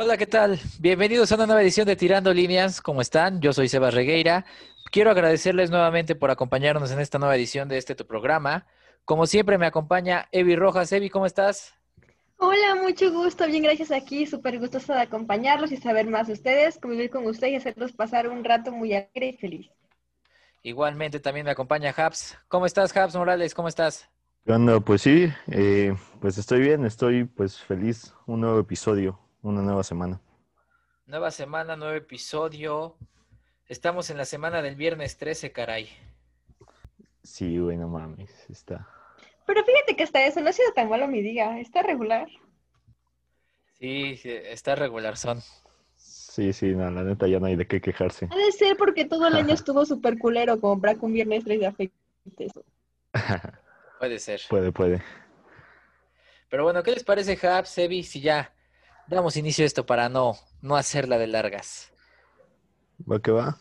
Hola, ¿qué tal? Bienvenidos a una nueva edición de Tirando Líneas. ¿Cómo están? Yo soy Sebas Regueira. Quiero agradecerles nuevamente por acompañarnos en esta nueva edición de este tu programa. Como siempre me acompaña Evi Rojas. Evi, ¿cómo estás? Hola, mucho gusto, bien, gracias aquí, súper gustoso de acompañarlos y saber más de ustedes, convivir con ustedes y hacerlos pasar un rato muy alegre y feliz. Igualmente también me acompaña Habs. ¿Cómo estás, Habs Morales? ¿Cómo estás? ¿Qué Pues sí, eh, pues estoy bien, estoy pues feliz. Un nuevo episodio, una nueva semana. Nueva semana, nuevo episodio. Estamos en la semana del viernes 13, caray. Sí, bueno, mames, está. Pero fíjate que hasta eso no ha sido tan malo mi día, está regular. Sí, está regular, son. Sí, sí, no, la neta ya no hay de qué quejarse. Ha de ser porque todo el año estuvo súper culero como que un viernes 3 de afecte eso. puede ser. Puede, puede. Pero bueno, ¿qué les parece, Hab, Sebi, si ya damos inicio a esto para no, no hacerla de largas? Va que va.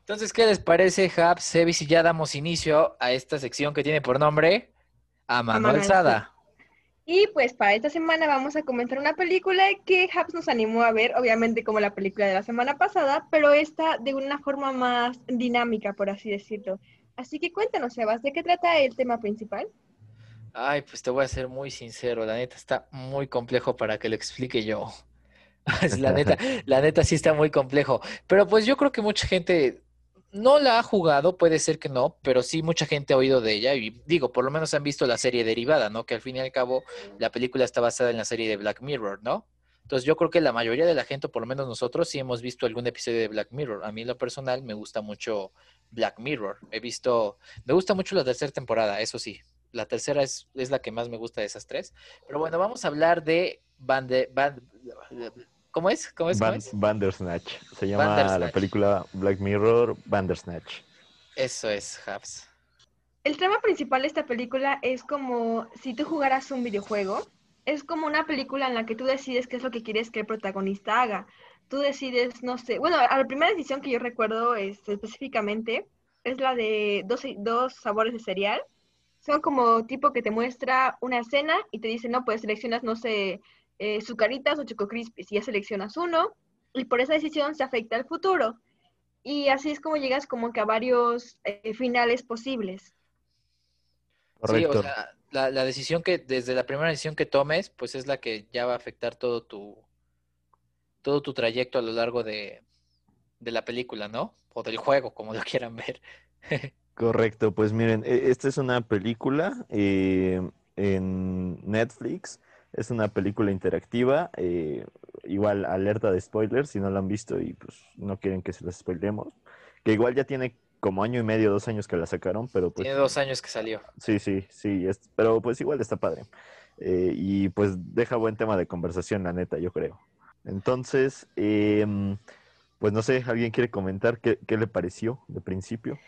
Entonces, ¿qué les parece, Hab, Sebi, si ya damos inicio a esta sección que tiene por nombre a mano alzada. Y pues para esta semana vamos a comentar una película que Habs nos animó a ver, obviamente como la película de la semana pasada, pero esta de una forma más dinámica, por así decirlo. Así que cuéntanos, Sebas, ¿de qué trata el tema principal? Ay, pues te voy a ser muy sincero, la neta está muy complejo para que lo explique yo. la neta, la neta sí está muy complejo. Pero pues yo creo que mucha gente no la ha jugado, puede ser que no, pero sí mucha gente ha oído de ella y digo, por lo menos han visto la serie derivada, ¿no? Que al fin y al cabo la película está basada en la serie de Black Mirror, ¿no? Entonces yo creo que la mayoría de la gente, por lo menos nosotros, sí hemos visto algún episodio de Black Mirror. A mí en lo personal me gusta mucho Black Mirror. He visto, me gusta mucho la tercera temporada, eso sí. La tercera es, es la que más me gusta de esas tres. Pero bueno, vamos a hablar de Bande, ¿Cómo es? ¿Cómo es? Bandersnatch. Se llama la película Black Mirror Bandersnatch. Eso es, Habs. El tema principal de esta película es como si tú jugaras un videojuego. Es como una película en la que tú decides qué es lo que quieres que el protagonista haga. Tú decides, no sé, bueno, la primera decisión que yo recuerdo es, específicamente es la de dos, dos sabores de cereal. Son como tipo que te muestra una escena y te dice, no, pues seleccionas, no sé, eh, sucaritas o choco crispies y ya seleccionas uno y por esa decisión se afecta al futuro. Y así es como llegas como que a varios eh, finales posibles. Sí, o sea, la, la, decisión que, desde la primera decisión que tomes, pues es la que ya va a afectar todo tu, todo tu trayecto a lo largo de, de la película, ¿no? O del juego, como lo quieran ver. Correcto, pues miren, e, esta es una película eh, en Netflix es una película interactiva, eh, igual alerta de spoilers si no la han visto y pues no quieren que se las spoilemos. Que igual ya tiene como año y medio, dos años que la sacaron, pero pues... Tiene dos años que salió. Sí, sí, sí, es, pero pues igual está padre. Eh, y pues deja buen tema de conversación, la neta, yo creo. Entonces, em, pues no sé, ¿alguien quiere comentar qué, qué le pareció de principio?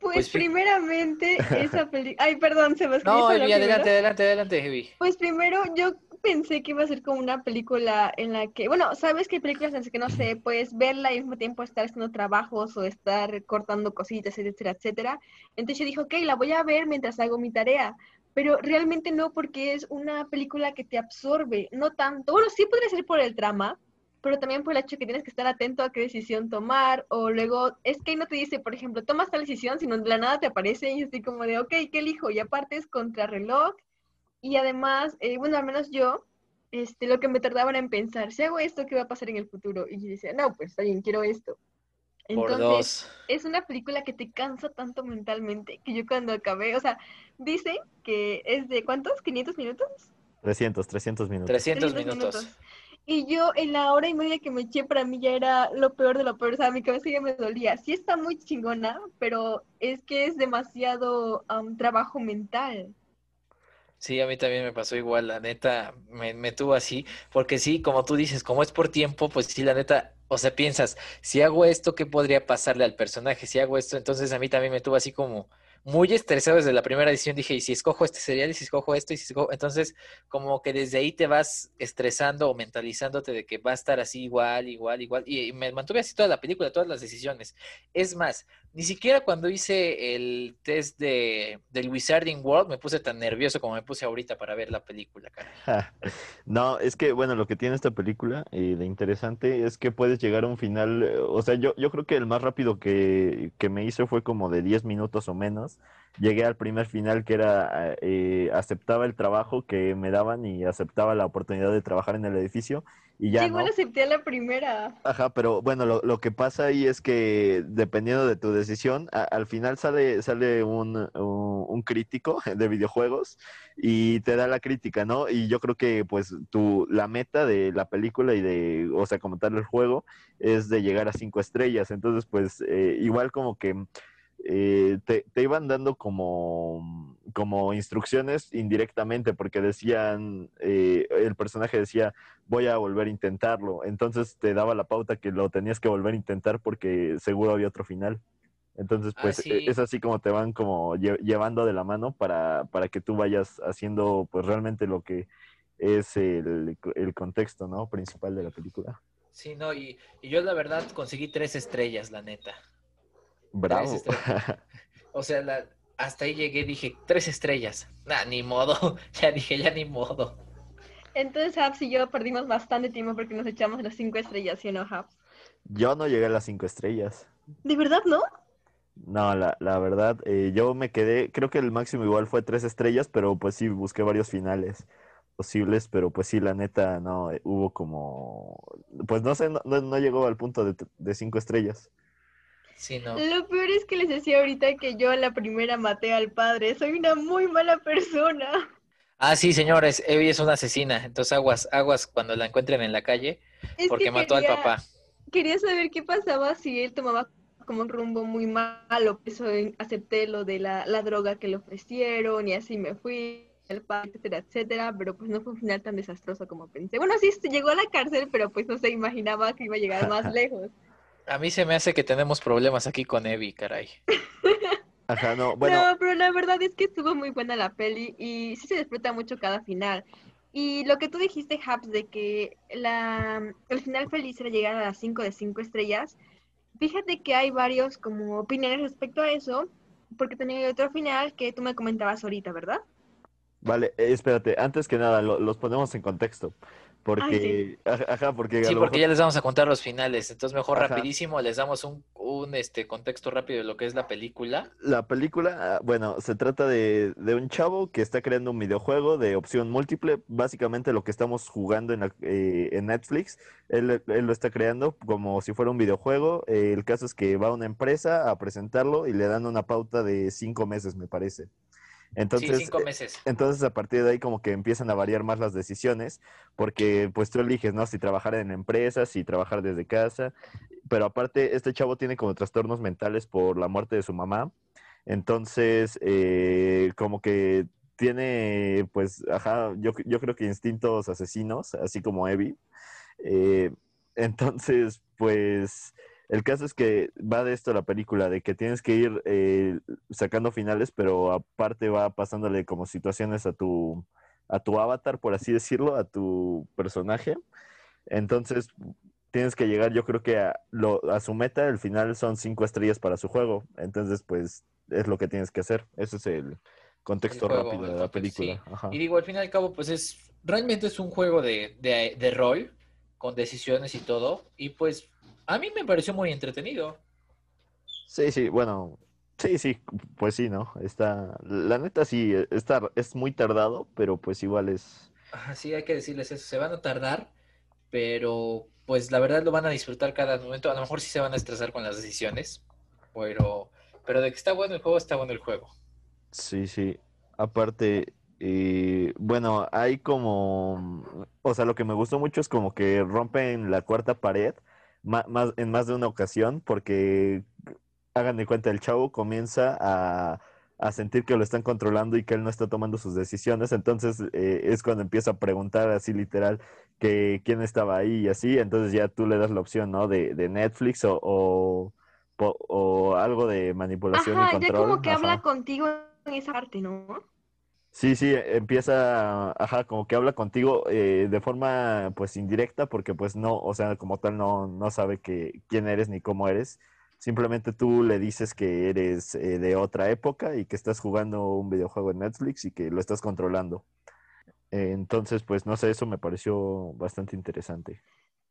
Pues, pues primeramente esa película... Ay, perdón, se me No, adelante, adelante, adelante, Heavy. Pues primero yo pensé que iba a ser como una película en la que, bueno, sabes que hay películas en las que no sé, puedes verla y al mismo tiempo estar haciendo trabajos o estar cortando cositas, etcétera, etcétera. Entonces yo dije, ok, la voy a ver mientras hago mi tarea. Pero realmente no, porque es una película que te absorbe, no tanto. Bueno, sí podría ser por el trama, pero también por el hecho que tienes que estar atento a qué decisión tomar, o luego, es que no te dice, por ejemplo, tomas tal decisión, sino de la nada te aparece y estoy como de, ok, ¿qué elijo? Y aparte es contrarreloj, y además, eh, bueno, al menos yo, este, lo que me tardaba era en pensar, si hago esto, ¿qué va a pasar en el futuro? Y yo decía, no, pues está bien, quiero esto. Entonces, es una película que te cansa tanto mentalmente que yo cuando acabé, o sea, dice que es de ¿cuántos? ¿500 minutos? 300, 300 minutos. 300, minutos. Y yo en la hora y media que me eché para mí ya era lo peor de lo peor, o sea, mi cabeza ya me dolía. Sí está muy chingona, pero es que es demasiado trabajo mental. Sí, a mí también me pasó igual, la neta, me, me tuvo así, porque sí, como tú dices, como es por tiempo, pues sí, la neta, o sea, piensas, si hago esto, ¿qué podría pasarle al personaje? Si hago esto, entonces a mí también me tuvo así como, muy estresado desde la primera edición. Dije, ¿y si escojo este serial? ¿Y si escojo esto? ¿Y si escojo? Entonces, como que desde ahí te vas estresando o mentalizándote de que va a estar así igual, igual, igual. Y, me mantuve así toda la película, todas las decisiones. Es más, ni siquiera cuando hice el test de, del Wizarding World me puse tan nervioso como me puse ahorita para ver la película, cara. no, es que, bueno, lo que tiene esta película y de interesante es que puedes llegar a un final, eh, o sea, yo, yo creo que el más rápido que, que me hice fue como de 10 minutos o menos llegué al primer final que era, eh, aceptaba el trabajo que me daban y aceptaba la oportunidad de trabajar en el edificio y ya... Sí, bueno, acepté la primera. Ajá, pero bueno, lo, lo, que pasa ahí es que dependiendo de tu decisión, al final sale, sale un, un, crítico de videojuegos y te da la crítica, ¿no? Y yo creo que pues tu, la meta de la película y de, o sea, como tal el juego, es de llegar a cinco estrellas. Entonces, pues eh, igual como que eh, te, iban dando como, como instrucciones indirectamente, porque decían, eh, el personaje decía, voy a volver a intentarlo. Entonces te daba la pauta que lo tenías que volver a intentar porque seguro había otro final. Entonces, pues e, es así como te van como llevando de la mano para, para que tú vayas haciendo pues realmente lo que es el, el contexto, ¿no? Principal de la película. Sí, no, y, y yo la verdad conseguí tres estrellas, la neta. Bravo. O sea, hasta ahí llegué, dije, tres estrellas. Nah, ni modo. Ya dije, ya ni modo. Entonces, Habs y yo perdimos bastante tiempo porque nos echamos las cinco estrellas, ¿sí o no, Habs? Yo no llegué a las cinco estrellas. ¿De verdad no? No, la, la verdad, eh, yo me quedé, creo que el máximo igual fue tres estrellas, pero pues sí, busqué varios finales posibles, pero pues sí, la neta, no, eh, hubo como, pues no sé, no, no llegó al punto de, de cinco estrellas. Lo peor es que les decía ahorita que yo a la primera maté al padre. Soy una muy mala persona. Ah, sí, señores, Evie es una asesina. Entonces aguas, aguas cuando la encuentren en la calle porque mató al papá. Quería saber qué pasaba si él tomaba como un rumbo muy malo. Eso acepté lo de la, la droga que le ofrecieron y así me fui el padre, etcétera, etcétera, pero pues no fue un final tan desastroso como pensé. Bueno, sí, llegó a la cárcel, pero pues no se imaginaba que iba a llegar más lejos. A mí se me hace que tenemos problemas aquí con Evi, caray. Ajá, no, bueno. No, pero la verdad es que estuvo muy buena la peli y sí se disfruta mucho cada final. Y lo que tú dijiste, Habs, de que la, el final feliz era llegar a las 5 de 5 estrellas, fíjate que hay varios como opiniones respecto a eso, porque tenía otro final que tú me comentabas ahorita, ¿verdad? Vale, eh, espérate, antes que nada, los ponemos en contexto. Porque, ajá, porque... Sí, porque ya les vamos a contar los finales, entonces mejor rapidísimo les damos un, un, este contexto rápido de lo que es la película. La película, ah, bueno, se trata de, de un chavo que está creando un videojuego de opción múltiple, básicamente lo que estamos jugando en, eh, en Netflix, él, él, lo está creando como si fuera un videojuego, eh, el caso es que va a una empresa a presentarlo y le dan una pauta de cinco meses, me parece. Entonces, sí, cinco meses. Entonces, a partir de ahí, como que empiezan a variar más las decisiones, porque pues tú eliges, ¿no? Si trabajar en empresas, si trabajar desde casa. Pero aparte, este chavo tiene como trastornos mentales por la muerte de su mamá. Entonces, eh, como que tiene, pues, ajá, yo, yo creo que instintos asesinos, así como Evi. Eh, entonces, pues el caso es que va de esto la película, de que tienes que ir eh, sacando finales, pero aparte va pasándole como situaciones a tu, a tu avatar, por así decirlo, a tu personaje. Entonces tienes que llegar, yo creo que a, lo, a su meta, el final son cinco estrellas para su juego. Entonces, pues es lo que tienes que hacer. Ese es el contexto rápido de la película. Y digo, al fin y al cabo, pues es, realmente es un juego de, de, de rol, con decisiones y todo. Y pues a mí me pareció muy entretenido. Sí, sí, bueno, sí, sí, pues sí, ¿no? Está, la neta sí, está, es muy tardado, pero pues igual es... Sí, hay que decirles eso, se van a tardar, pero pues la verdad lo van a disfrutar cada momento. A lo mejor sí se van a estresar con las decisiones, pero, pero de que está bueno el juego, está bueno el juego. Sí, sí. Aparte, eh, bueno, hay como, o sea, lo que me gustó mucho es como que rompen la cuarta pared más, en más de una ocasión, porque hagan de cuenta, el chavo comienza a, sentir que lo están controlando y que él no está tomando sus decisiones. Entonces eh, es cuando empieza a preguntar así literal que quién estaba ahí y así. Entonces ya tú le das la opción, ¿no? De, de Netflix o, po- o algo de manipulación y ya control. como que habla contigo en esa parte, ¿no? Sí, sí, empieza, ajá, como que habla contigo eh, de forma pues indirecta porque pues no, o sea, como tal no, no sabe que, quién eres ni cómo eres. Simplemente tú le dices que eres eh, de otra época y que estás jugando un videojuego en Netflix y que lo estás controlando. Entonces, pues no sé, eso me pareció bastante interesante.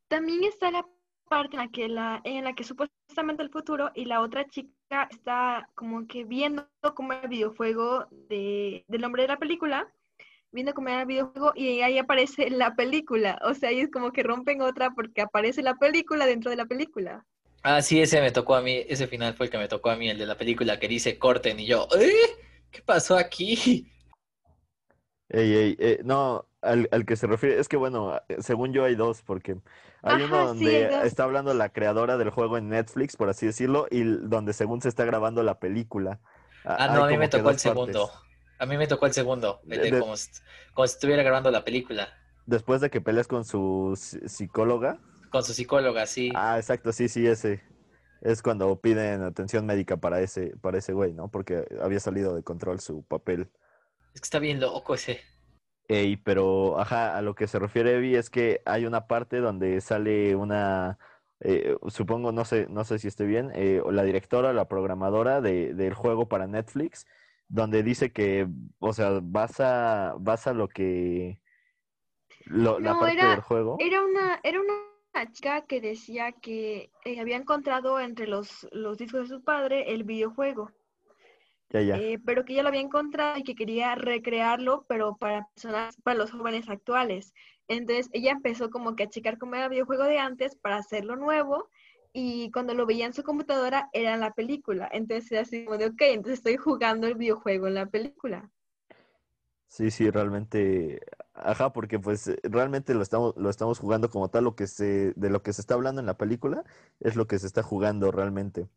También está la parte en la que la, en la que supuestamente el futuro y la otra chica está como que viendo cómo era el videojuego de, del nombre de la película, viendo cómo era el videojuego y ahí aparece la película. O sea, ahí es como que rompen otra porque aparece la película dentro de la película. Ah, sí, ese me tocó a mí, ese final fue el que me tocó a mí, el de la película que dice corten y yo, ¿eh? ¿Qué pasó aquí? Ey, ey, eh, no, al, al que se refiere, es que bueno, según yo hay dos, porque hay uno Ajá, donde está hablando la creadora del juego en Netflix, por así decirlo, y donde según se está grabando la película. Ah, hay no, a mí me tocó el segundo. partes. A mí me tocó el segundo, el de De- como, si- como si estuviera grabando la película, Después de que peleas con su psi- psicóloga. con su psicóloga, sí. Ah, exacto, sí, sí, ese. Es cuando piden atención médica para ese, para ese güey, ¿no? Porque había salido de control su papel. Es que está bien loco ese. Ey, pero, ajá, a lo que se refiere Evi es que hay una parte donde sale una, eh, supongo, no sé, no sé si esté bien, eh, la directora, la programadora de, del juego para Netflix, donde dice que, o sea, basa, basa lo que, lo- la parte era- del juego. Era una, era una chica que decía que eh, había encontrado entre los, los discos de su padre el videojuego. Ya, ya. eh, pero que ella lo había encontrado y que quería recrearlo, pero para personas, para los jóvenes actuales. Entonces ella empezó como que a checar cómo era el videojuego de antes para hacerlo nuevo y cuando lo veía en su computadora era la película. Entonces era así como de, ok, entonces estoy jugando el videojuego en la película. Sí, sí, realmente, ajá, porque pues eh, realmente lo estamos, lo estamos jugando como tal, lo que se, de lo que se está hablando en la película es lo que se está jugando realmente.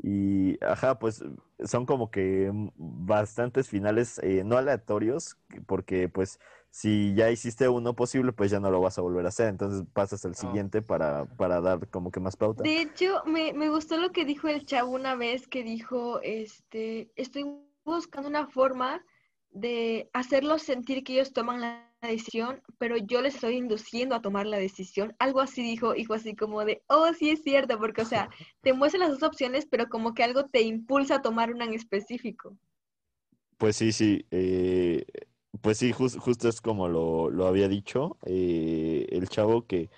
Y, ajá, pues son como que bastantes finales eh, no aleatorios, que- porque pues si ya hiciste uno posible, pues ya no lo vas a volver a hacer, entonces pasas al No. siguiente para, para dar como que más pauta. De hecho, me, me gustó lo que dijo el chavo una vez que dijo, este, estoy buscando una forma de hacerlos sentir que ellos toman la decisión, pero yo les estoy induciendo a tomar la decisión. Algo así dijo, hijo así como de, oh, sí es cierto, porque, o sea, te muestran las dos opciones, pero como que algo te impulsa a tomar una en específico. Pues sí, sí. eh, pues sí, jus- justo es como lo, lo había dicho eh, el chavo que,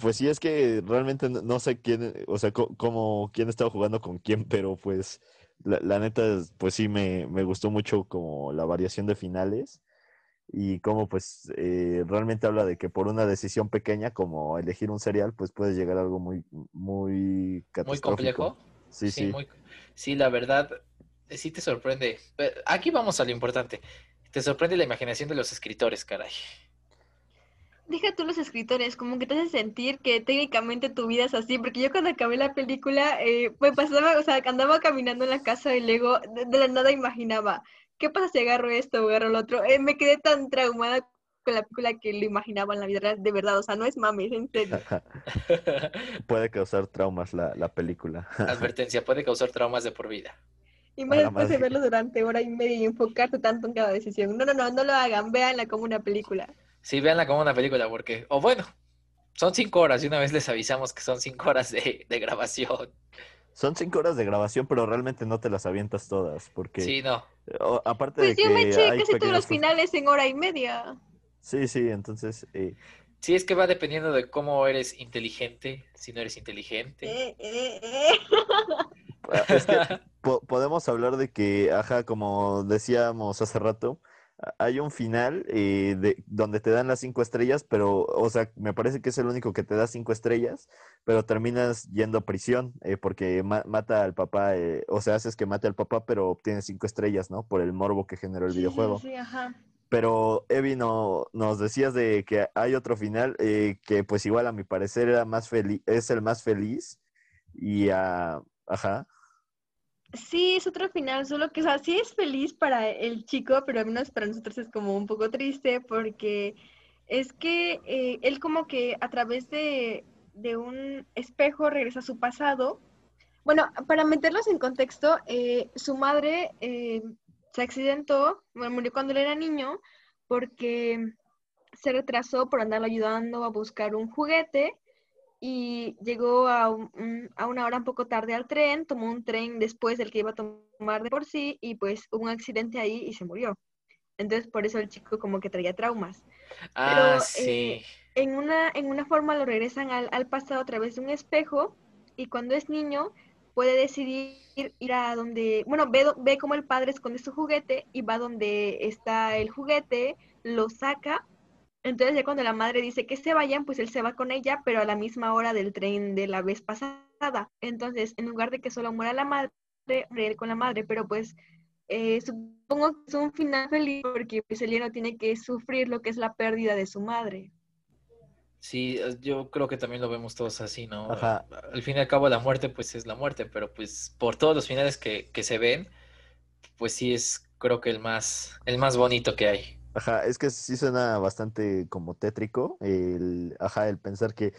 pues sí, es que realmente no, no sé quién, o sea, como quién estaba jugando con quién, pero pues la, la neta, es- pues sí, me, me gustó mucho como la variación de finales y cómo pues eh, realmente habla de que por una decisión pequeña como elegir un cereal, pues puede llegar a algo muy, muy Muy catastrófico. complejo. Sí, sí. muy- sí, la verdad, eh, sí te sorprende. Aquí vamos a lo importante. Te sorprende la imaginación de los escritores, caray. Deja tú los escritores, como que te hace sentir que técnicamente tu vida es así, porque yo cuando acabé la película, eh, me pasaba, o sea, andaba caminando en la casa y luego de, de la nada imaginaba, ¿qué pasa si agarro esto o agarro lo otro? Eh, me quedé tan traumada con la película que lo imaginaba en la vida real, de verdad, o sea, no es mames, en serio. Puede causar traumas la, la película. Advertencia, puede causar traumas de por vida. Y A más la después de madre. verlo durante hora y media y enfocarte tanto en cada decisión. No, no, no, no lo hagan, véanla como una película. Sí, véanla como una película, porque, o bueno, son cinco horas y una vez les avisamos que son cinco horas de, de grabación. Son cinco horas de grabación, pero realmente no te las avientas todas, porque Sí, no. o- aparte Pues de yo que me eché hay casi todos los finales en hora y media. Sí, sí, entonces, eh, Sí, es que va dependiendo de cómo eres inteligente, si no eres inteligente. Eh, eh, eh. es que po- podemos hablar de que, ajá, como decíamos hace rato, hay un final eh, de, donde te dan las cinco estrellas, pero, o sea, me parece que es el único que te da cinco estrellas, pero terminas yendo a prisión eh, porque ma- mata al papá, eh, o sea, haces que mate al papá, pero obtienes cinco estrellas, ¿no? Por el morbo que generó el Sí, videojuego. sí, ajá. Pero Evi, no, nos decías de que hay otro final eh, que pues igual a mi parecer era más feliz, es el más feliz y ajá, Sí, es otro final, solo que, o sea, sí es feliz para el chico, pero al menos para nosotros es como un poco triste porque es que eh, él como que a través de, de un espejo regresa a su pasado. Bueno, para meterlos en contexto, eh, su madre eh, se accidentó, bueno, murió cuando él era niño, porque se retrasó por andarlo ayudando a buscar un juguete y llegó a, a, una hora un poco tarde al tren, tomó un tren después del que iba a tomar de por sí y pues hubo un accidente ahí y se murió. Entonces por eso el chico como que traía traumas. Ah, Pero, sí. Eh, en, una, en una forma lo regresan al, al, pasado a través de un espejo y cuando es niño puede decidir ir a donde, bueno, ve, ve como el padre esconde su juguete y va donde está el juguete, lo saca entonces ya cuando la madre dice que se vayan, pues él se va con ella, pero a la misma hora del tren de la vez pasada. Entonces, en lugar de que solo muera la madre, muere él con la madre, pero pues eh, supongo que es un final feliz porque pues el no tiene que sufrir lo que es la pérdida de su madre. Sí, yo creo que también lo vemos todos así, ¿no? Ajá. Al fin y al cabo la muerte pues es la muerte, pero pues por todos los finales que, que se ven, pues sí es creo que el más, el más bonito que hay. Ajá, es que sí suena bastante como tétrico, el, ajá, el pensar que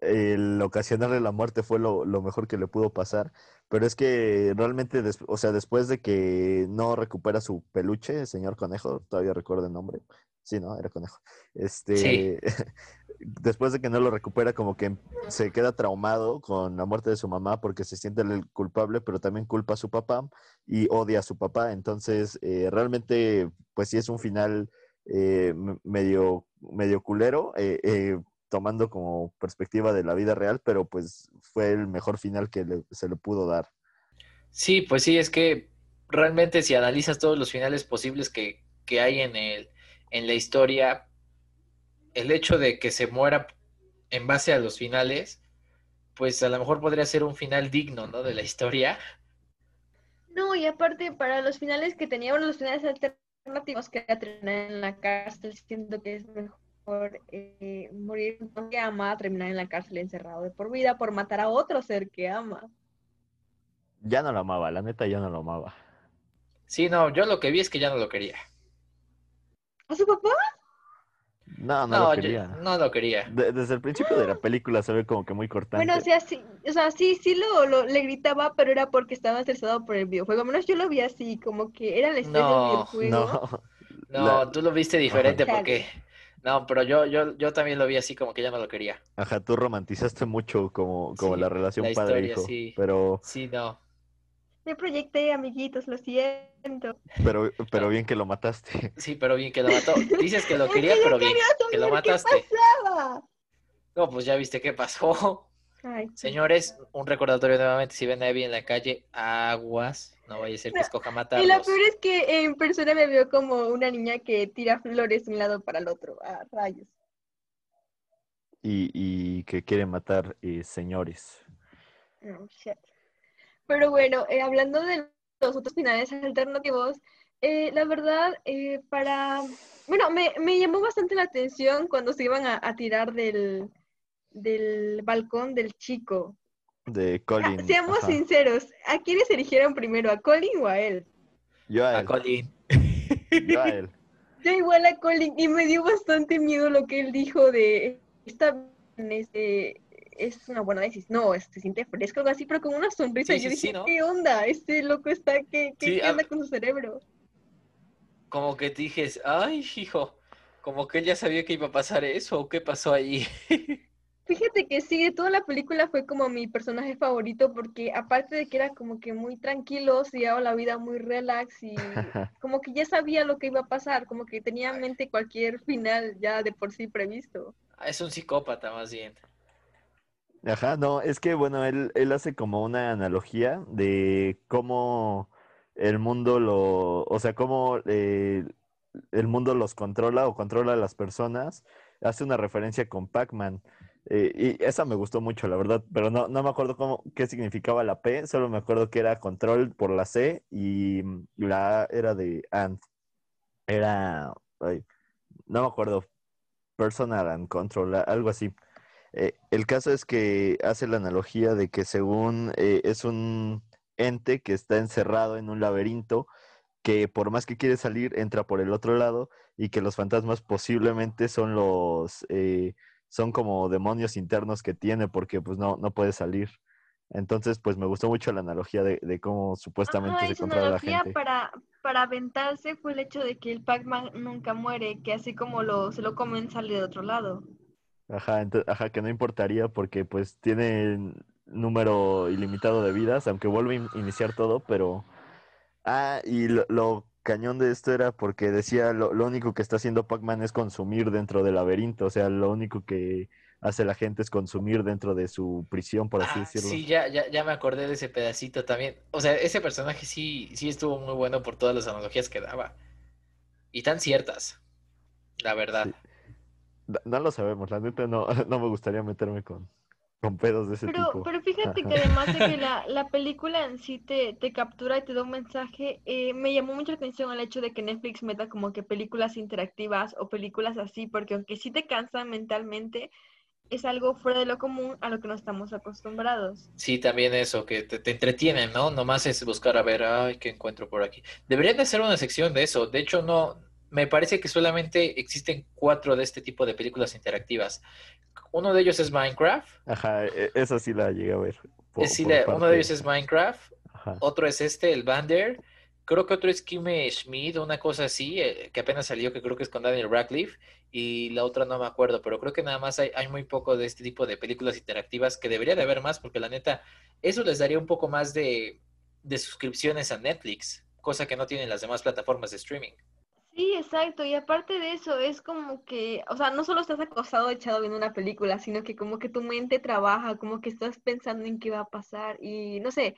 el, ocasionarle la muerte fue lo, mejor que le pudo pasar, pero es que realmente, o sea, después de que no recupera su peluche, el señor conejo, todavía recuerdo el nombre, sí, ¿no? Era conejo, este, después de que no lo recupera, como que se queda traumado con la muerte de su mamá porque se siente el culpable, pero también culpa a su papá y odia a su papá. Entonces, eh, realmente, pues sí es un final eh, medio, medio culero, eh, tomando como perspectiva de la vida real, pero pues fue el mejor final que se le pudo dar. Sí, pues sí, es que realmente si analizas todos los finales posibles que, que hay en, el, en la historia, el hecho de que se muera en base a los finales, pues a lo mejor podría ser un final digno, ¿no? De la historia. No, y aparte, para los finales que teníamos, los finales alternativos que terminar en la cárcel, siento que es mejor eh, morir que ama, terminar en la cárcel encerrado de por vida por matar a otro ser que ama. Ya no lo amaba, la neta ya no lo amaba. Sí, no, yo lo que vi es que ya no lo quería. ¿A su papá? No, no, lo quería. no lo quería. desde el principio de la película se ve como que muy cortante. Bueno, o sea, sí, o sea, sí, sí lo, le gritaba, pero era porque estaba estresado por el videojuego. Al menos yo lo vi así, como que era el estrés del videojuego. No, no tú lo viste diferente porque... No, pero yo, yo, yo también lo vi así como que ya no lo quería. Ajá, tú romantizaste mucho como, como la relación padre-hijo. Sí. Pero... Sí, no. Me proyecté, amiguitos, lo siento. Pero, pero bien que lo mataste. Sí, pero bien que lo mató. Dices que lo quería, pero bien que lo mataste. ¿Qué pasaba? No, pues ya viste qué pasó. Señores, un recordatorio nuevamente, si ven a Abby en la calle, aguas, no vaya a ser que escoja matarlos. Y lo peor es que en persona me veo como una niña que tira flores de un lado para el otro, a rayos. Y, y que quiere matar eh, señores. Oh, shit. Pero bueno, eh, hablando de los otros finales alternativos, eh, la verdad, eh, para... Bueno, me, me, llamó bastante la atención cuando se iban a, tirar del, del, balcón del chico. De Colin. seamos sinceros, ¿a quiénes eligieron primero, a Colin o a él? Yo a, él. a Colin. Yo a él. Yo igual a Colin y me dio bastante miedo lo que él dijo de esta este, es una buena decisión. No, se siente fresco, algo así, pero con una sonrisa. y yo dije, ¿qué onda? Este loco está, ¿qué, qué, onda con su cerebro? Como que dijes, ay, hijo, como que él ya sabía que iba a pasar eso, ¿o qué pasó ahí? Fíjate que sí, de toda la película fue como mi personaje favorito porque aparte de que era como que muy tranquilo, se llevaba la vida muy relax y como que ya sabía lo que iba a pasar, como que tenía en mente cualquier final ya de por sí previsto. Ah, es un psicópata más bien. Ajá, no, es que bueno, él, él hace como una analogía de cómo el mundo lo, o sea, cómo eh, el mundo los controla o controla a las personas. Hace una referencia con Pac-Man. Eh, y esa me gustó mucho, la verdad, pero no, no me acuerdo cómo, qué significaba la P, solo me acuerdo que era control por la C y la A era de Ant. Era, no me acuerdo, personal and control, algo así. Eh, el caso es que hace la analogía de que según eh, es un ente que está encerrado en un laberinto, que por más que quiere salir, entra por el otro lado y que los fantasmas posiblemente son los, eh, son como demonios internos que tiene porque pues no, no puede salir. Entonces, pues me gustó mucho la analogía de, de cómo supuestamente Ajá, se controla la analogía gente. para, para aventarse fue el hecho de que el Pac-Man nunca muere, que así como lo, se lo comen sale de otro lado. Ajá, ajá, que no importaría porque pues tiene número ilimitado de vidas, aunque vuelve a in- iniciar todo, pero... Ah, y lo, lo cañón de esto era porque decía lo, lo único que está haciendo Pac-Man es consumir dentro del laberinto, o sea, lo único que hace la gente es consumir dentro de su prisión, por así Ah, decirlo. sí, ya, ya, ya me acordé de ese pedacito también. O sea, ese personaje sí, sí estuvo muy bueno por todas las analogías que daba. Y tan ciertas, la verdad. Sí. No, lo sabemos, la neta no, no me gustaría meterme con, con pedos de ese Pero, tipo. pero fíjate que además de que la, la película en sí te, te captura y te da un mensaje, eh, me llamó mucho la atención el hecho de que Netflix meta como que películas interactivas o películas así, porque aunque sí te cansan mentalmente, es algo fuera de lo común a lo que no estamos acostumbrados. Sí, también eso, que te, te entretienen, ¿no? Nomás es buscar a ver, ay, ¿qué encuentro por aquí? Deberían de hacer una sección de eso. De hecho, no, me parece que solamente existen cuatro de este tipo de películas interactivas. Uno de ellos es Minecraft. Ajá, e- esa sí la llegué a ver. sí, por la- uno de ellos es Minecraft. Ajá. Otro es este, el Bander. Creo que otro es Kimmy Schmidt, una cosa así, eh, que apenas salió, que creo que es con Daniel Radcliffe. Y la otra no me acuerdo, pero creo que nada más hay, hay muy poco de este tipo de películas interactivas que debería de haber más, porque la neta, eso les daría un poco más de, de suscripciones a Netflix, cosa que no tienen las demás plataformas de streaming. Sí, exacto. Y aparte de eso, es como que, o sea, no solo estás acostado echado viendo una película, sino que como que tu mente trabaja, como que estás pensando en qué va a pasar y no sé,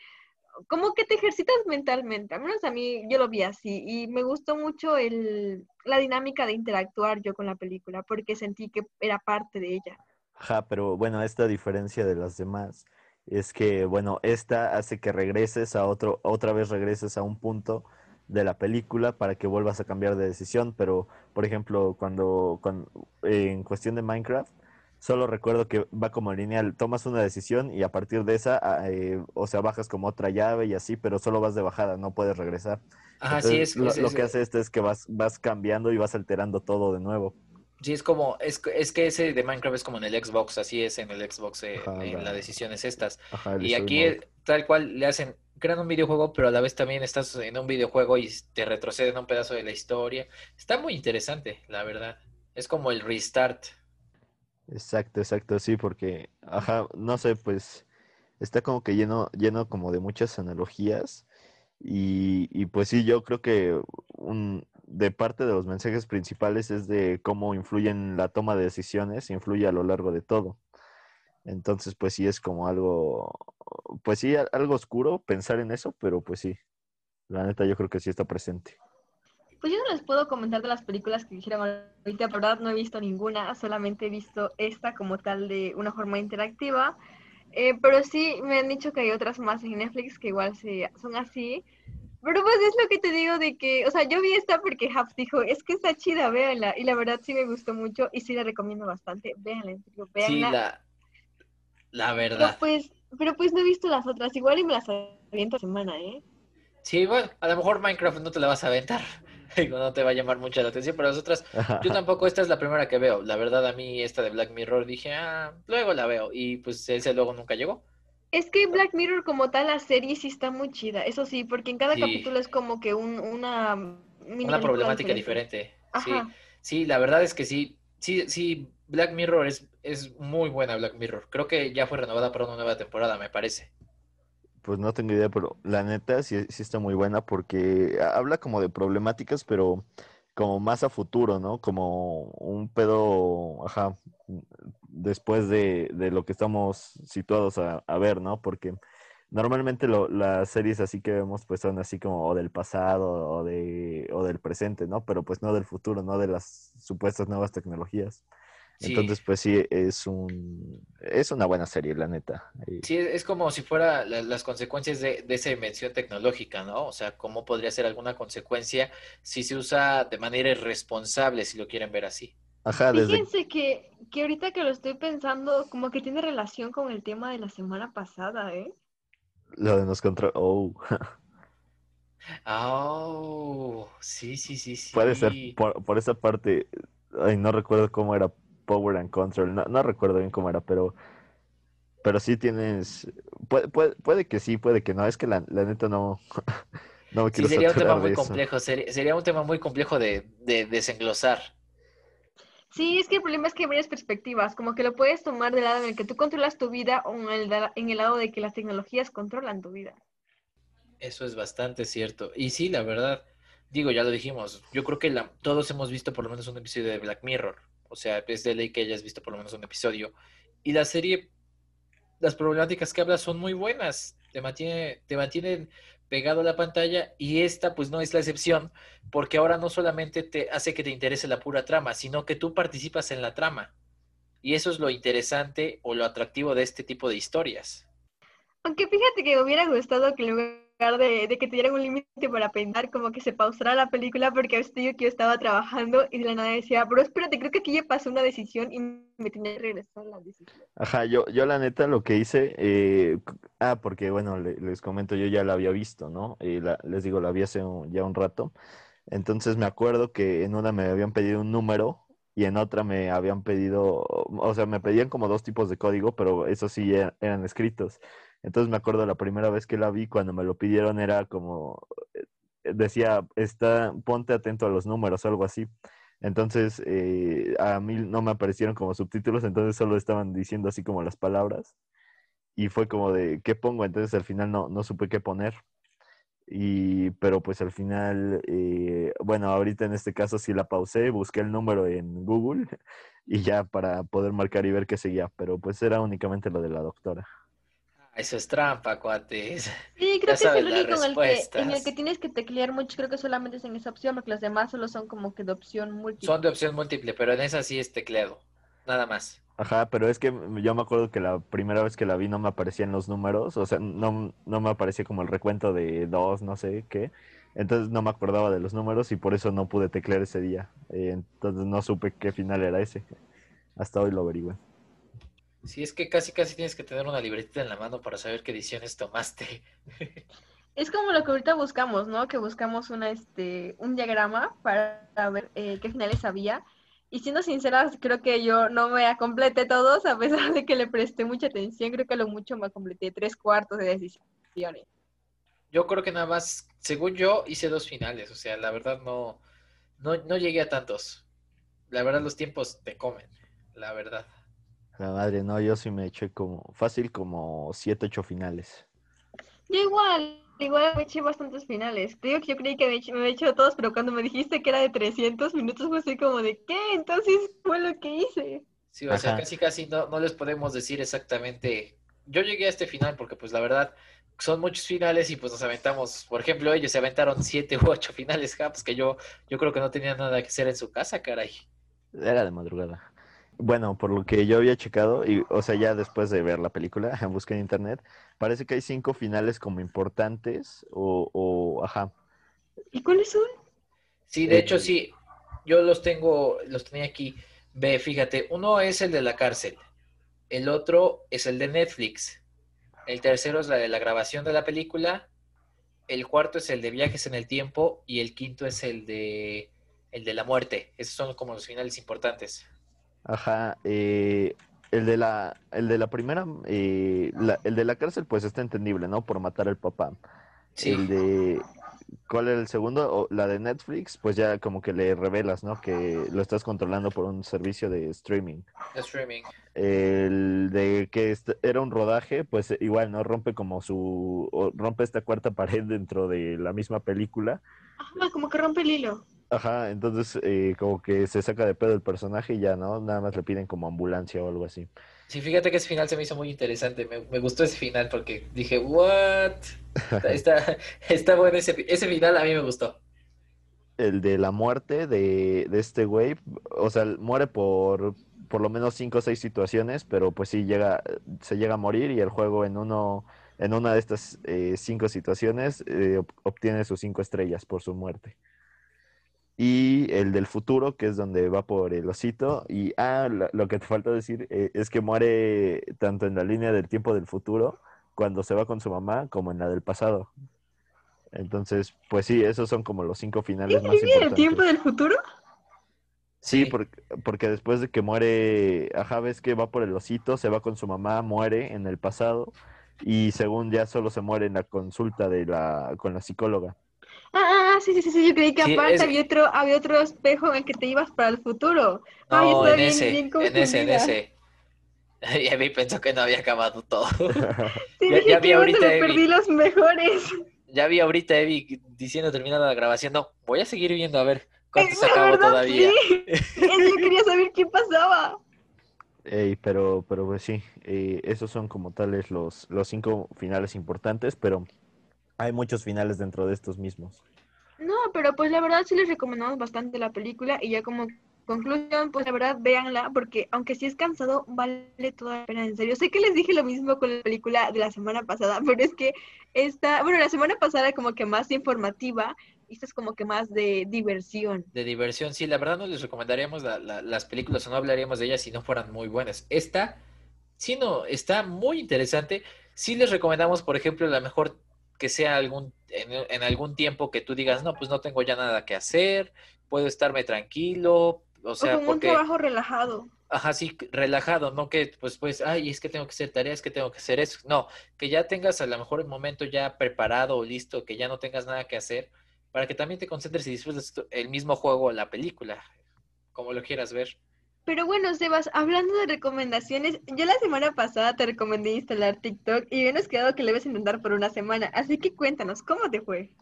como que te ejercitas mentalmente. Al menos a mí yo lo vi así y me gustó mucho el, la dinámica de interactuar yo con la película porque sentí que era parte de ella. Ajá, pero bueno, esta diferencia de las demás es que, bueno, esta hace que regreses a otro, otra vez regreses a un punto de la película para que vuelvas a cambiar de decisión, pero, por ejemplo, cuando, cuando en cuestión de Minecraft, solo recuerdo que va como lineal, tomas una decisión y a partir de esa, ah, eh, o sea, bajas como otra llave y así, pero solo vas de bajada, no puedes regresar. Ajá, sí es, lo, es- lo que hace esto es que vas, vas cambiando y vas alterando todo de nuevo. sí es como, es, es que ese de Minecraft es como en el Xbox, así es en el Xbox, eh, Ajá, en la- las decisiones estas. Ajá, Y aquí mode. tal cual le hacen, crean un videojuego, pero a la vez también estás en un videojuego y te retroceden un pedazo de la historia. Está muy interesante, la verdad. Es como el restart. Exacto, exacto, sí, porque, ajá, no sé, pues está como que lleno, lleno como de muchas analogías y, y pues sí, yo creo que un, de parte de los mensajes principales es de cómo influyen la toma de decisiones, influye a lo largo de todo. Entonces, pues sí, es como algo, pues sí, algo oscuro pensar en eso, pero pues sí, la neta yo creo que sí está presente. Pues yo no les puedo comentar de las películas que dijeron ahorita, por verdad no he visto ninguna, solamente he visto esta como tal de una forma interactiva. Eh, pero sí me han dicho que hay otras más en Netflix que igual se, son así. Pero pues es lo que te digo de que, o sea, yo vi esta porque Hubs dijo, es que está chida, véanla. Y la verdad sí me gustó mucho y sí la recomiendo bastante. Véanla, serio, Sí, véanla. la, la Pero verdad. pues, pero pues no he visto las otras, igual y me las aviento semana, ¿eh? Sí, bueno, a lo mejor Minecraft no te la vas a aventar. Digo, no te va a llamar mucho la atención, pero las otras, yo tampoco, esta es la primera que veo. La verdad, a mí esta de Black Mirror dije, ah, luego la veo. Y pues ese luego nunca llegó. Es que Black Mirror como tal, la serie sí está muy chida, eso sí, porque en cada Sí. capítulo es como que un, una Una problemática diferente. diferente. Sí, sí, la verdad es que sí. Sí, sí, Black Mirror es, es muy buena Black Mirror. Creo que ya fue renovada para una nueva temporada, me parece. Pues no tengo idea, pero la neta sí, sí está muy buena porque ha- habla como de problemáticas, pero como más a futuro, ¿no? Como un pedo, ajá, después de, de lo que estamos situados a, a ver, ¿no? Porque normalmente lo- las series así que vemos pues son así como o del pasado o, de, o del presente, ¿no? Pero pues no del futuro, no de las supuestas nuevas tecnologías. Sí. Entonces pues sí, es un, es una buena serie, la neta. Sí, es como si fuera la- las consecuencias de, de esa invención tecnológica, ¿no? O sea, cómo podría ser alguna consecuencia si se usa de manera irresponsable, si lo quieren ver así. Ajá, desde... Fíjense que, que ahorita que lo estoy pensando, como que tiene relación con el tema de la semana pasada, ¿eh? Lo de nos controla. Oh, Oh, sí, sí, sí, sí. puede ser por, por esa parte. Ay, no recuerdo cómo era Power and Control. No, no recuerdo bien cómo era, pero. pero sí tienes, puede, puede, puede que sí, puede que no, es que la, la neta no, no me Sí, sería un tema muy complejo, sería, sería un tema muy complejo de, de desenglosar. Sí, es que el problema es que hay varias perspectivas, como que lo puedes tomar del lado en el que tú controlas tu vida o en el, da- en el lado de que las tecnologías controlan tu vida. Eso es bastante cierto. Y sí, la verdad, digo, ya lo dijimos, yo creo que la- todos hemos visto por lo menos un episodio de Black Mirror. O sea, es de ley que hayas visto por lo menos un episodio. Y la serie, las problemáticas que habla son muy buenas. Te mantiene, te mantienen pegado a la pantalla y esta pues no es la excepción, porque ahora no solamente te hace que te interese la pura trama, sino que tú participas en la trama. Y eso es lo interesante o lo atractivo de este tipo de historias. Aunque fíjate que me hubiera gustado que lugar de, de que te dieran un límite para pensar, como que se pausara la película, porque a veces digo que yo estaba trabajando y de la nada decía, pero espérate, creo que aquí ya pasó una decisión y me tenía que regresar la decisión. Ajá, yo, yo la neta lo que hice, eh, ah, porque bueno, le- les comento, yo ya la había visto, ¿no? Y la- les digo, la vi hace un- ya un rato. Entonces me acuerdo que en una me habían pedido un número y en otra me habían pedido, o sea, me pedían como dos tipos de código, pero esos sí er- eran escritos. Entonces me acuerdo la primera vez que la vi, cuando me lo pidieron era como, eh, decía, está, ponte atento a los números algo así. Entonces, eh, a mí no me aparecieron como subtítulos, entonces solo estaban diciendo así como las palabras. Y fue como de, ¿qué pongo? Entonces al final no, no supe qué poner. Y, pero pues al final, eh, bueno, ahorita en este caso sí la pausé, busqué el número en Google y ya para poder marcar y ver qué seguía, pero pues era únicamente lo de la doctora. Eso es trampa, cuates. Sí, Ya creo que es el único en el, que, en el que tienes que teclear mucho, creo que solamente es en esa opción, porque las demás solo son como que de opción múltiple. Son de opción múltiple, pero en esa sí es tecleado. Nada más. Ajá, pero es que yo me acuerdo que la primera vez que la vi no me aparecían los números, o sea, no, no me aparecía como el recuento de dos, no sé qué. Entonces no me acordaba de los números y por eso no pude teclear ese día. Eh, entonces no supe qué final era ese. Hasta hoy lo averigüé. Sí, es que casi casi tienes que tener una libretita en la mano para saber qué ediciones tomaste. Es como lo que ahorita buscamos, ¿no? Que buscamos una, este, un diagrama para ver eh, qué finales había. Y siendo sinceras, creo que yo no me completé todos, a pesar de que le presté mucha atención. Creo que a lo mucho me completé tres cuartos de decisiones. Yo creo que nada más, según yo, hice dos finales. O sea, la verdad no, no, no llegué a tantos. La verdad los tiempos te comen, la verdad. La madre, no, yo sí me eché como fácil como siete, ocho finales. Yo igual, igual me eché bastantes finales. Te digo que yo creí que me, eché- me había hecho todos, pero cuando me dijiste que era de 300 minutos fue así como de, ¿qué? Entonces fue lo que hice. Sí, o sea, casi casi no, no les podemos decir exactamente. Yo llegué a este final porque pues la verdad son muchos finales y pues nos aventamos, por ejemplo, ellos se aventaron siete u ocho finales, ja, pues que yo, yo creo que no tenían nada que hacer en su casa, caray. Era de madrugada. Bueno, por lo que yo había checado, y, o sea, ya después de ver la película, busqué en internet, parece que hay cinco finales como importantes o, o ajá. ¿Y cuáles son? Sí, de Eh, hecho sí, yo los tengo, los tenía aquí. Ve, fíjate, uno es el de la cárcel, el otro es el de Netflix, el tercero es la de la grabación de la película, el cuarto es el de viajes en el tiempo y el quinto es el de el de la muerte. Esos son como los finales importantes. Ajá, eh, el de la, el de la primera, eh, la- el de la cárcel, pues está entendible, ¿no? Por matar al papá. Sí, El de, ¿cuál era el segundo? O la de Netflix, pues ya como que le revelas, ¿no? Que lo estás controlando por un servicio de streaming. de streaming. El de que era un rodaje, pues igual, ¿no? Rompe como su, o rompe esta cuarta pared dentro de la misma película. Ah, como que rompe el hilo. Ajá, entonces eh, como que se saca de pedo el personaje y ya, ¿no? Nada más le piden como ambulancia o algo así. Sí, fíjate que ese final se me hizo muy interesante. Me, me gustó ese final porque dije, ¿what? Está, está, está bueno ese, ese final, a mí me gustó. El de la muerte de, de este güey, o sea, muere por por lo menos cinco o seis situaciones, pero pues sí llega, se llega a morir y el juego en uno, en una de estas eh, cinco situaciones eh, ob- obtiene sus cinco estrellas por su muerte. Y el del futuro, que es donde va por el osito. Y ah, lo, lo que te falta decir eh, es que muere tanto en la línea del tiempo del futuro, cuando se va con su mamá, como en la del pasado. Entonces, pues sí, esos son como los cinco finales ¿Es más importantes. tiempo del futuro? Sí, Sí. porque, porque después de que muere, ajá, ves que va por el osito, se va con su mamá, muere en el pasado y según ya solo se muere en la consulta de la con la psicóloga. Ah, ah, sí, sí, sí, sí, yo creí que Sí, aparte es- había otro, había otro espejo en el que te ibas para el futuro. Ay, No, estaba en bien- ese, bien en ese, en ese. Y pensó que no había acabado todo. Sí, Ya- dije, ya vi ahorita, me perdí los mejores. Ya vi ahorita Evi diciendo terminada la grabación. No, voy a seguir viendo a ver cuánto se acabó todavía. sí. Yo quería saber qué pasaba. Ey, pero, pero pues sí, eh, esos son como tales los, los cinco finales importantes, pero hay muchos finales dentro de estos mismos. No, pero pues la verdad sí les recomendamos bastante la película y ya como conclusión, pues la verdad véanla porque aunque sí es cansado, vale toda la pena, en serio. Sé que les dije lo mismo con la película de la semana pasada, pero es que esta, bueno, la semana pasada como que más informativa y esta es como que más de diversión. De diversión, sí, la verdad no les recomendaríamos la- la- las películas o no hablaríamos de ellas si no fueran muy buenas. Esta, sí, no, está muy interesante. Sí les recomendamos, por ejemplo, a lo mejor que sea algún, en, en algún tiempo que tú digas, no, pues no tengo ya nada que hacer, puedo estarme tranquilo, o O sea, como un trabajo relajado. Ajá, sí, relajado, no que pues pues, ay, es que tengo que hacer tareas, que tengo que hacer eso. No, que ya tengas a lo mejor el momento ya preparado o listo, que ya no tengas nada que hacer, para que también te concentres y disfrutes el mismo juego o la película, como lo quieras ver. Pero bueno, Sebas, hablando de recomendaciones, yo la semana pasada te recomendé instalar TikTok y habíamos quedado que lo ibas a intentar por una semana. Así que cuéntanos, ¿cómo te fue?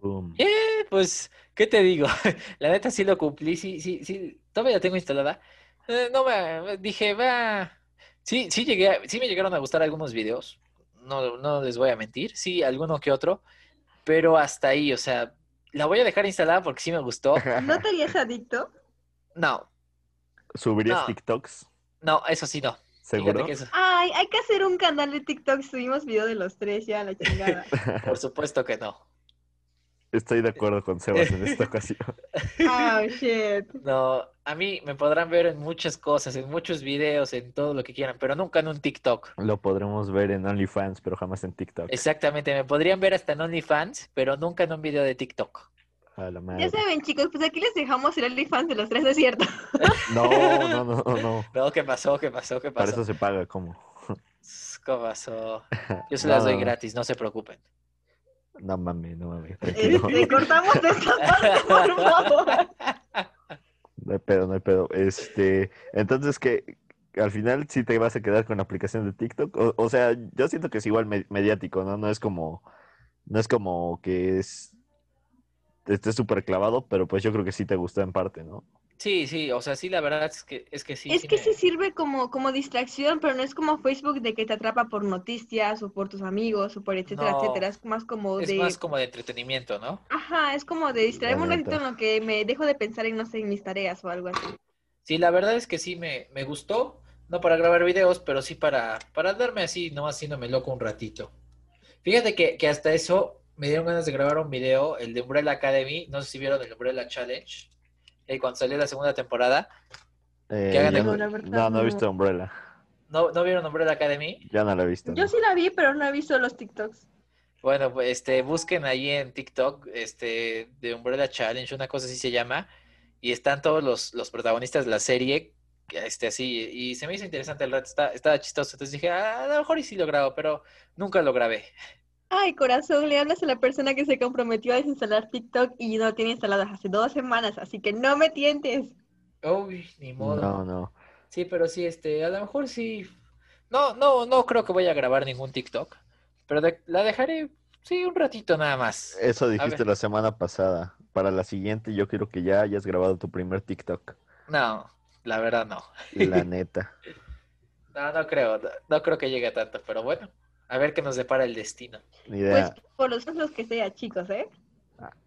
Boom. Eh, pues, ¿qué te digo? La neta sí lo cumplí, sí, sí, sí, todavía la tengo instalada. Eh, no me, dije, va. Sí, sí llegué, a- sí me llegaron a gustar algunos videos, no, no les voy a mentir, sí, alguno que otro, pero hasta ahí, o sea, la voy a dejar instalada porque sí me gustó. ¿No te harías adicto? No, ¿Subirías No. TikToks? no, eso sí no. ¿Seguro? que eso, Ay, hay que hacer un canal de TikTok. Subimos video de los tres, ya la chingada. por supuesto que no. Estoy de acuerdo con Sebas en esta ocasión. Oh, shit. No, a mí me podrán ver en muchas cosas, en muchos videos, en todo lo que quieran, pero nunca en un TikTok. Lo podremos ver en OnlyFans, pero jamás en TikTok. Exactamente, me podrían ver hasta en OnlyFans, pero nunca en un video de TikTok. A la Ya saben, chicos, pues aquí les dejamos el OnlyFans de los tres, ¿es cierto? No, no, no, no, no. ¿qué pasó? ¿Qué pasó? ¿Qué Para pasó? eso se paga, ¿cómo? ¿Qué pasó? Yo se No, las doy gratis, no se preocupen. No mames, no mames, tranquilo. Este, cortamos esta parte, por favor. No hay pedo, no hay pedo. Este, entonces que al final sí te vas a quedar con la aplicación de TikTok. O, o sea, yo siento que es igual me- mediático, ¿no? No es como, no es como que es estés súper clavado, pero pues yo creo que sí te gustó en parte, ¿no? Sí, sí, o sea, sí, la verdad es que es que sí. Es sí que me- sí sirve como, como distracción, pero no es como Facebook de que te atrapa por noticias o por tus amigos o por etcétera, No, etcétera. Es más como es de... más como de entretenimiento, ¿no? Ajá, es como de distraerme un ratito en lo que me dejo de pensar en, no sé, en mis tareas o algo así. Sí, la verdad es que sí me, me gustó, no para grabar videos, pero sí para, para darme así, no haciéndome loco un ratito. Fíjate que, que hasta eso me dieron ganas de grabar un video, el de Umbrella Academy, no sé si vieron el Umbrella Challenge, eh, cuando salió la segunda temporada. Eh, Que hagan ya el- no, la verdad, no, no he no. visto Umbrella. ¿No, ¿no vieron Umbrella Academy? Ya no la he visto. Yo ¿no? sí la vi, pero no he visto los TikToks. Bueno, pues este, busquen ahí en TikTok, este, de Umbrella Challenge, una cosa así se llama, y están todos los, los protagonistas de la serie, este, así, y se me hizo interesante el rato, está, estaba chistoso, entonces dije, "Ah, a lo mejor y sí lo grabo, pero nunca lo grabé. Ay, corazón, le hablas a la persona que se comprometió a desinstalar TikTok y no tiene instalado hace dos semanas, así que no me tientes. Uy, ni modo. No, no. Sí, pero sí, este, a lo mejor sí. No, no, no creo que vaya a grabar ningún TikTok, pero de- la dejaré, sí, un ratito nada más. Eso dijiste la semana pasada. Para la siguiente yo quiero que ya hayas grabado tu primer TikTok. No, la verdad no. La neta. No, no creo, no, no creo que llegue a tanto, pero bueno, a ver qué nos depara el destino. Ni Pues por los los que sea, chicos, ¿eh?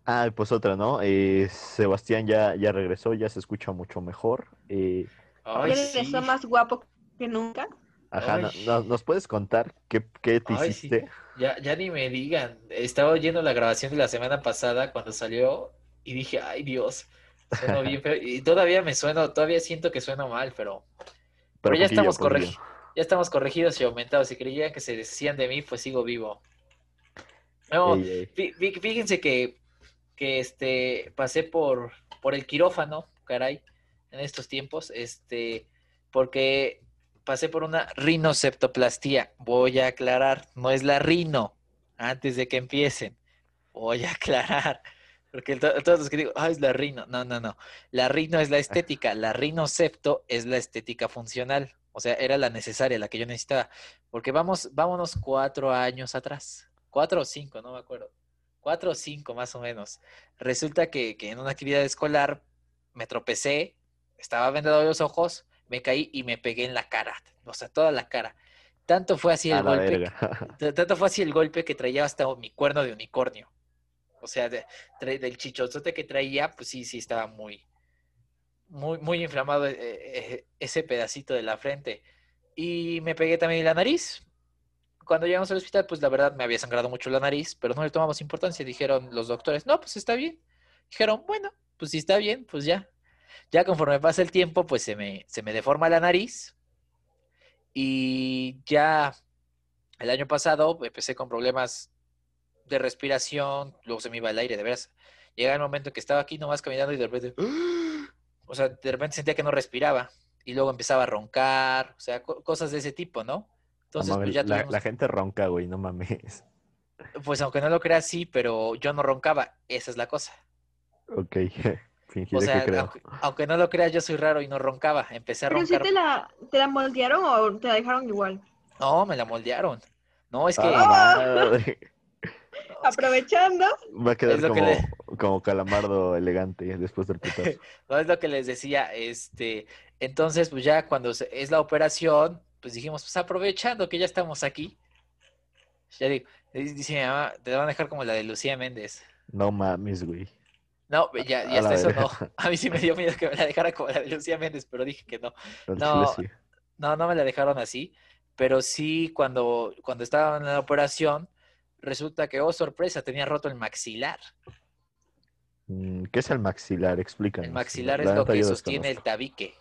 Ah, pues otra, ¿no? Eh, Sebastián ya, ya regresó, ya se escucha mucho mejor. Eh, Ay, Ya sí. regresó más guapo que nunca. ajá, no- Ay. no- ¿nos puedes contar qué, qué te Ay, sí. hiciste? Ya, ya ni me digan. Estaba oyendo la grabación de la semana pasada cuando salió y dije, ay Dios, sueno bien feo. Y todavía me sueno, todavía siento que sueno mal, pero, pero ya poquillo, estamos poquillo. Ya estamos corregidos y aumentados. Si creían que se decían de mí, pues sigo vivo. No, Ey, ey. fíjense que, que este pasé por, por el quirófano caray, en estos tiempos, este, porque pasé por una rinoceptoplastía. Voy a aclarar, no es la rino, antes de que empiecen. Voy a aclarar. Porque todos los que digo, ah, es la rino. No, no, no. La rino es la estética. La rinocepto es la estética funcional. O sea, era la necesaria, la que yo necesitaba. Porque vamos, vámonos cuatro años atrás. Cuatro o cinco, no me acuerdo. Cuatro o cinco más o menos. Resulta que, que en una actividad escolar me tropecé, estaba vendado los ojos, me caí y me pegué en la cara. O sea, toda la cara. Tanto fue así el golpe. tanto fue así el golpe que traía hasta mi cuerno de unicornio. O sea, del chichozote que traía, pues sí, sí estaba muy, muy, muy inflamado eh, eh, ese pedacito de la frente. Y me pegué también la nariz. Cuando llegamos al hospital, pues la verdad me había sangrado mucho la nariz, pero no le tomamos importancia. Dijeron los doctores, no, pues está bien. Dijeron, bueno, pues si está bien, pues ya. Ya conforme pasa el tiempo, pues se me, se me deforma la nariz. Y ya el año pasado empecé con problemas de respiración, luego se me iba el aire, de veras. Llega el momento en que estaba aquí nomás caminando y de repente, o sea, de repente sentía que no respiraba y luego empezaba a roncar, o sea, cosas de ese tipo, ¿no? Entonces, pues ya la, gente ronca, güey, no mames. Pues aunque no lo creas, sí, pero yo no roncaba, esa es la cosa. Ok, o sea, Aunque, no lo creas, yo soy raro y no roncaba, empecé a roncar. ¿Pero si te la, te la moldearon o te la dejaron igual? No, me la moldearon. No, es que... Ah, Aprovechando. Va a quedar como, calamardo elegante después del putazo. no es lo que les decía, este, entonces pues ya cuando es la operación, pues dijimos, pues aprovechando que ya estamos aquí. Ya digo, dice mi mamá, te van a dejar como la de Lucía Méndez. No mames, güey. No, ya, ya está eso no. A mí sí me dio miedo que me la dejara como la de Lucía Méndez, pero dije que no. No, no, no me la dejaron así. Pero sí, cuando, cuando estaba en la operación, resulta que, oh sorpresa, tenía roto el maxilar. Mm, ¿Qué es el maxilar? Explícanos. El maxilar es lo que sostiene el tabique.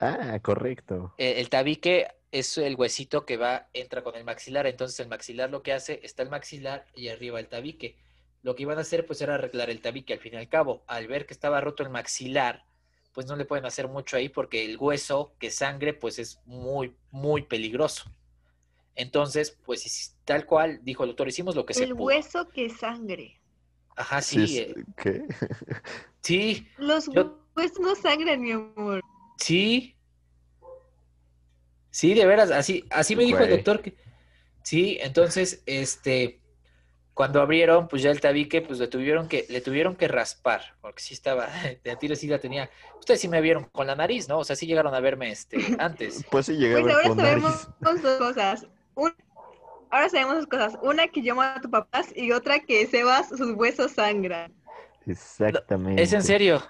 Ah, correcto. El, el, tabique es el huesito que va, entra con el maxilar. Entonces el maxilar lo que hace, está el maxilar y arriba el tabique. Lo que iban a hacer pues era arreglar el tabique al fin y al cabo. Al ver que estaba roto el maxilar, pues no le pueden hacer mucho ahí porque el hueso que sangre pues es muy, muy peligroso. Entonces, pues tal cual, dijo el doctor, hicimos lo que se pudo. El hueso que sangre. Ajá, sí. Eh. ¿Qué? Sí. Los huesos no sangran, mi amor. Sí. Sí, de veras, así, así me dijo el doctor que. Sí, entonces, este, cuando abrieron, pues ya el tabique, pues le tuvieron que, le tuvieron que raspar, porque sí estaba, de tiro sí la tenía. Ustedes sí me vieron con la nariz, ¿no? O sea, sí llegaron a verme este antes. Pues sí llegaron pues ahora sabemos dos cosas. Ahora sabemos dos cosas. Una que yo mato a tu papás y otra que Sebas sus huesos sangran. Exactamente. Es en serio.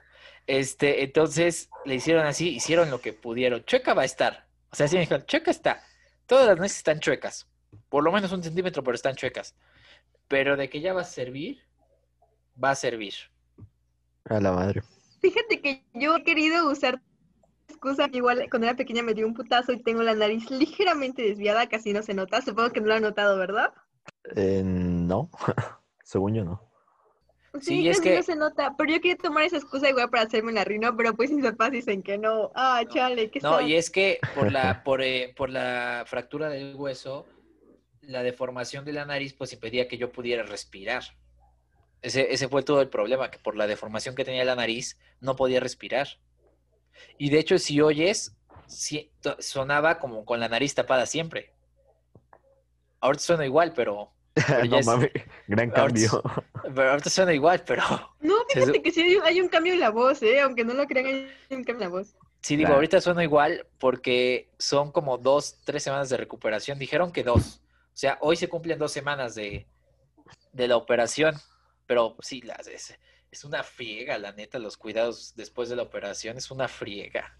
Este, entonces le hicieron así, hicieron lo que pudieron. Chueca va a estar. O sea, así me dijeron, chueca está. Todas las nueces están chuecas. Por lo menos un centímetro, pero están chuecas. Pero de que ya va a servir, va a servir. A la madre. Fíjate que yo he querido usar excusa, igual cuando era pequeña me dio un putazo y tengo la nariz ligeramente desviada, casi no se nota. Supongo que no lo han notado, ¿verdad? Eh, no, según yo no. Sí, es que no se nota, pero yo quería tomar esa excusa igual para hacerme la rino, pero pues mis papás dicen que no. Ah, chale, que No, y es que por la por, eh, por la fractura del hueso la deformación de la nariz pues impedía que yo pudiera respirar. Ese, ese fue todo el problema, que por la deformación que tenía la nariz no podía respirar. Y de hecho, si oyes, sonaba como con la nariz tapada siempre. Ahorita suena igual, pero... no mames, gran cambio. pero ahorita suena igual, pero... No, fíjate que sí hay un cambio en la voz, ¿eh? Aunque no lo crean, hay un cambio en la voz. Sí, digo, ahorita suena igual porque son como dos, tres semanas de recuperación. Dijeron que dos. O sea, hoy se cumplen dos semanas de, la operación, pero sí, es, es, una friega, la neta, los cuidados después de la operación es una friega.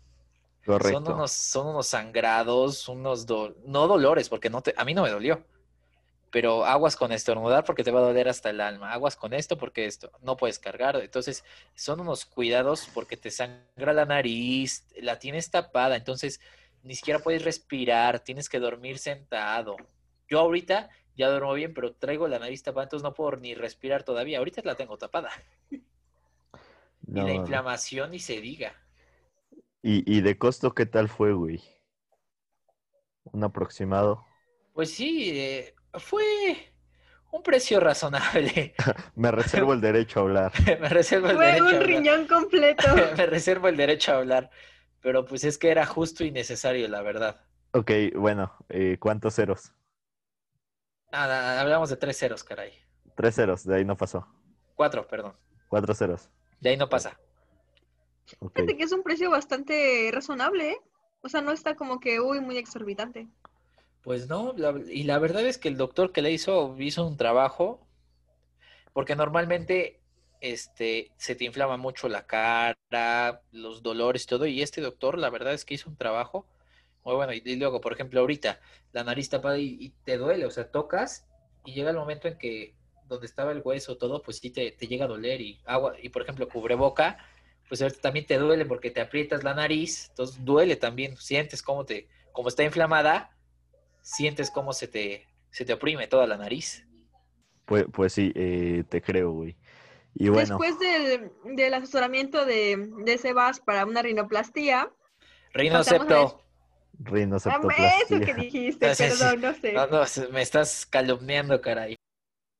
Correcto. Son unos, son unos sangrados, unos no dolores, porque no te, a mí no me dolió. Pero aguas con estornudar porque te va a doler hasta el alma. Aguas con esto porque esto no puedes cargar. Entonces, son unos cuidados porque te sangra la nariz, la tienes tapada, entonces ni siquiera puedes respirar, tienes que dormir sentado. Yo ahorita ya duermo bien, pero traigo la nariz tapada, entonces no puedo ni respirar todavía. Ahorita la tengo tapada. Y la No. inflamación ni se diga. ¿Y, y de costo qué tal fue, güey? Un aproximado. Pues sí, eh, fue un precio razonable. Me reservo el derecho a hablar. Me reservo el Fue derecho a un hablar. riñón completo. Me reservo el derecho a hablar. Pero pues es que era justo y necesario, la verdad. Ok, bueno, eh, ¿cuántos ceros? Nada, hablamos de tres ceros, caray. Tres ceros, de ahí no pasó. Cuatro, perdón. Cuatro ceros. De ahí no pasa. Fíjate que es un precio bastante razonable, ¿eh? O sea, no está como que, uy, muy exorbitante. Pues no, la- y la verdad es que el doctor que le hizo hizo un trabajo, porque normalmente este se te inflama mucho la cara, los dolores y todo, y este doctor la verdad es que hizo un trabajo muy bueno. Y, y luego, por ejemplo, ahorita la nariz tapada y, y te duele, o sea, tocas y llega el momento en que donde estaba el hueso todo, pues sí te, te llega a doler y agua, y por ejemplo, cubreboca, pues ahorita también te duele porque te aprietas la nariz, entonces duele también, sientes cómo te, como está inflamada, sientes cómo se te, se te oprime toda la nariz. Pues, pues sí, eh, te creo, güey. Y bueno, Después del, del asesoramiento de, de Sebas para una rinoplastía, Rinocepto. Rinoceptoplastia. eso que dijiste, sí. perdón, no sé. No, no, me estás calumniando, caray.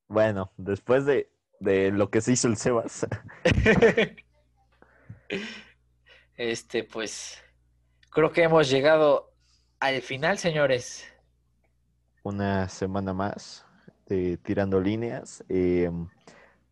Bueno, después de, de lo que se hizo el Sebas, Este, pues, creo que hemos llegado al final, señores. una semana más de Tirando Líneas. eh,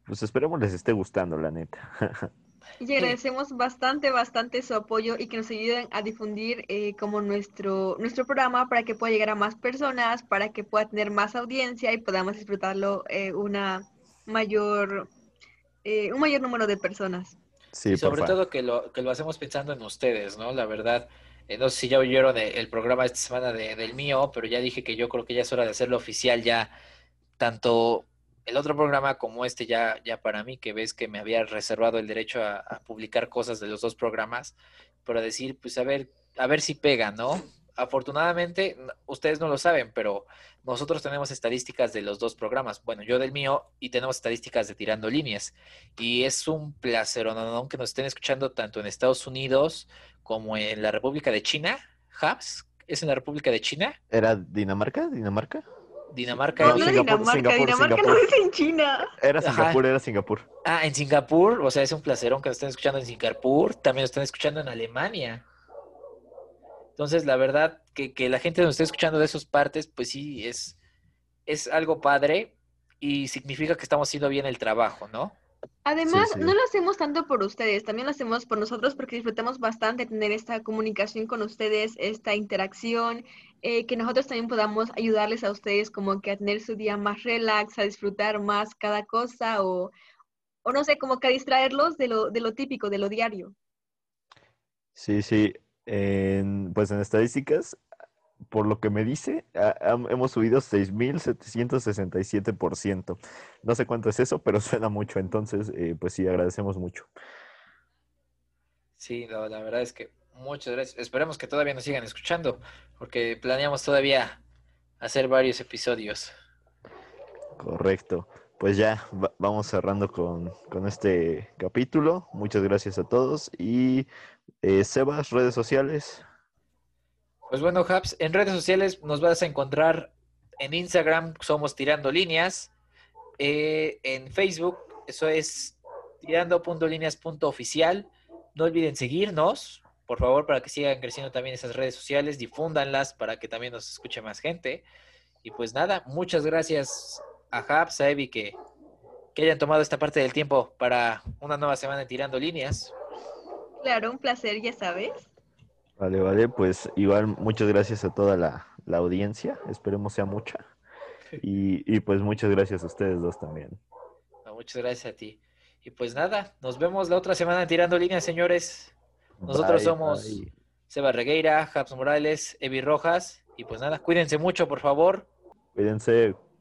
pues esperemos les esté gustando, la neta. Y agradecemos bastante, bastante su apoyo y que nos ayuden a difundir eh, como nuestro, nuestro programa para que pueda llegar a más personas, para que pueda tener más audiencia y podamos disfrutarlo eh, una mayor, eh, un mayor número de personas. Sí, y sobre todo que lo, que lo hacemos pensando en ustedes, ¿no? La verdad, eh, no sé si ya oyeron el, el programa esta semana de- del mío, pero ya dije que yo creo que ya es hora de hacerlo oficial ya, tanto el otro programa como este ya, ya para mí, que ves que me había reservado el derecho a, publicar cosas de los dos programas, para decir, pues a ver, a ver si pega, ¿no? Afortunadamente, ustedes no lo saben, pero nosotros tenemos estadísticas de los dos programas. Bueno, yo del mío y tenemos estadísticas de Tirando Líneas. Y es un placer, ¿no? que nos estén escuchando tanto en Estados Unidos como en la República de China. ¿Habs? ¿Es en la República de China? ¿Era Dinamarca? ¿Dinamarca? Dinamarca. No, Singapur, Dinamarca, Singapur, Dinamarca Singapur. no es en China. Era Ajá. Singapur, era Singapur. Ah, en Singapur, o sea, es un placerón que nos estén escuchando en Singapur, también nos están escuchando en Alemania. Entonces, la verdad, que, que la gente nos esté escuchando de esas partes, pues sí, es, es algo padre y significa que estamos haciendo bien el trabajo, ¿no? Además, sí. no lo hacemos tanto por ustedes, también lo hacemos por nosotros porque disfrutamos bastante tener esta comunicación con ustedes, esta interacción, eh, que nosotros también podamos ayudarles a ustedes como que a tener su día más relax, a disfrutar más cada cosa o, o no sé, como que a distraerlos de lo, de lo típico, de lo diario. Sí, sí. En- pues en estadísticas, por lo que me dice, ha- ham- hemos subido 6.767%. No sé cuánto es eso, pero suena mucho. Entonces, eh, pues sí, agradecemos mucho. Sí, no, la verdad es que muchas gracias. Esperemos que todavía nos sigan escuchando, porque planeamos todavía hacer varios episodios. Correcto. Pues ya va- vamos cerrando con, con este capítulo. Muchas gracias a todos. Y eh, Sebas, redes sociales. Pues bueno, Habs, en redes sociales nos vas a encontrar en Instagram, somos Tirando Líneas. eh, en Facebook, eso es tirando.líneas.oficial. No olviden seguirnos, por favor, para que sigan creciendo también esas redes sociales. Difúndanlas para que también nos escuche más gente. Y pues nada, muchas gracias a Habs, a Evi, que, que hayan tomado esta parte del tiempo para una nueva semana en Tirando Líneas. Claro, un placer, ya sabes. Vale, vale. Pues igual muchas gracias a toda la, la audiencia. Esperemos sea mucha. Y, y pues muchas gracias a ustedes dos también. No, muchas gracias a ti. Y pues nada, nos vemos la otra semana en Tirando Líneas, señores. Nosotros Bye, somos bye. Seba Regueira, Japs Morales, Evi Rojas. Y pues nada, cuídense mucho, por favor. Cuídense.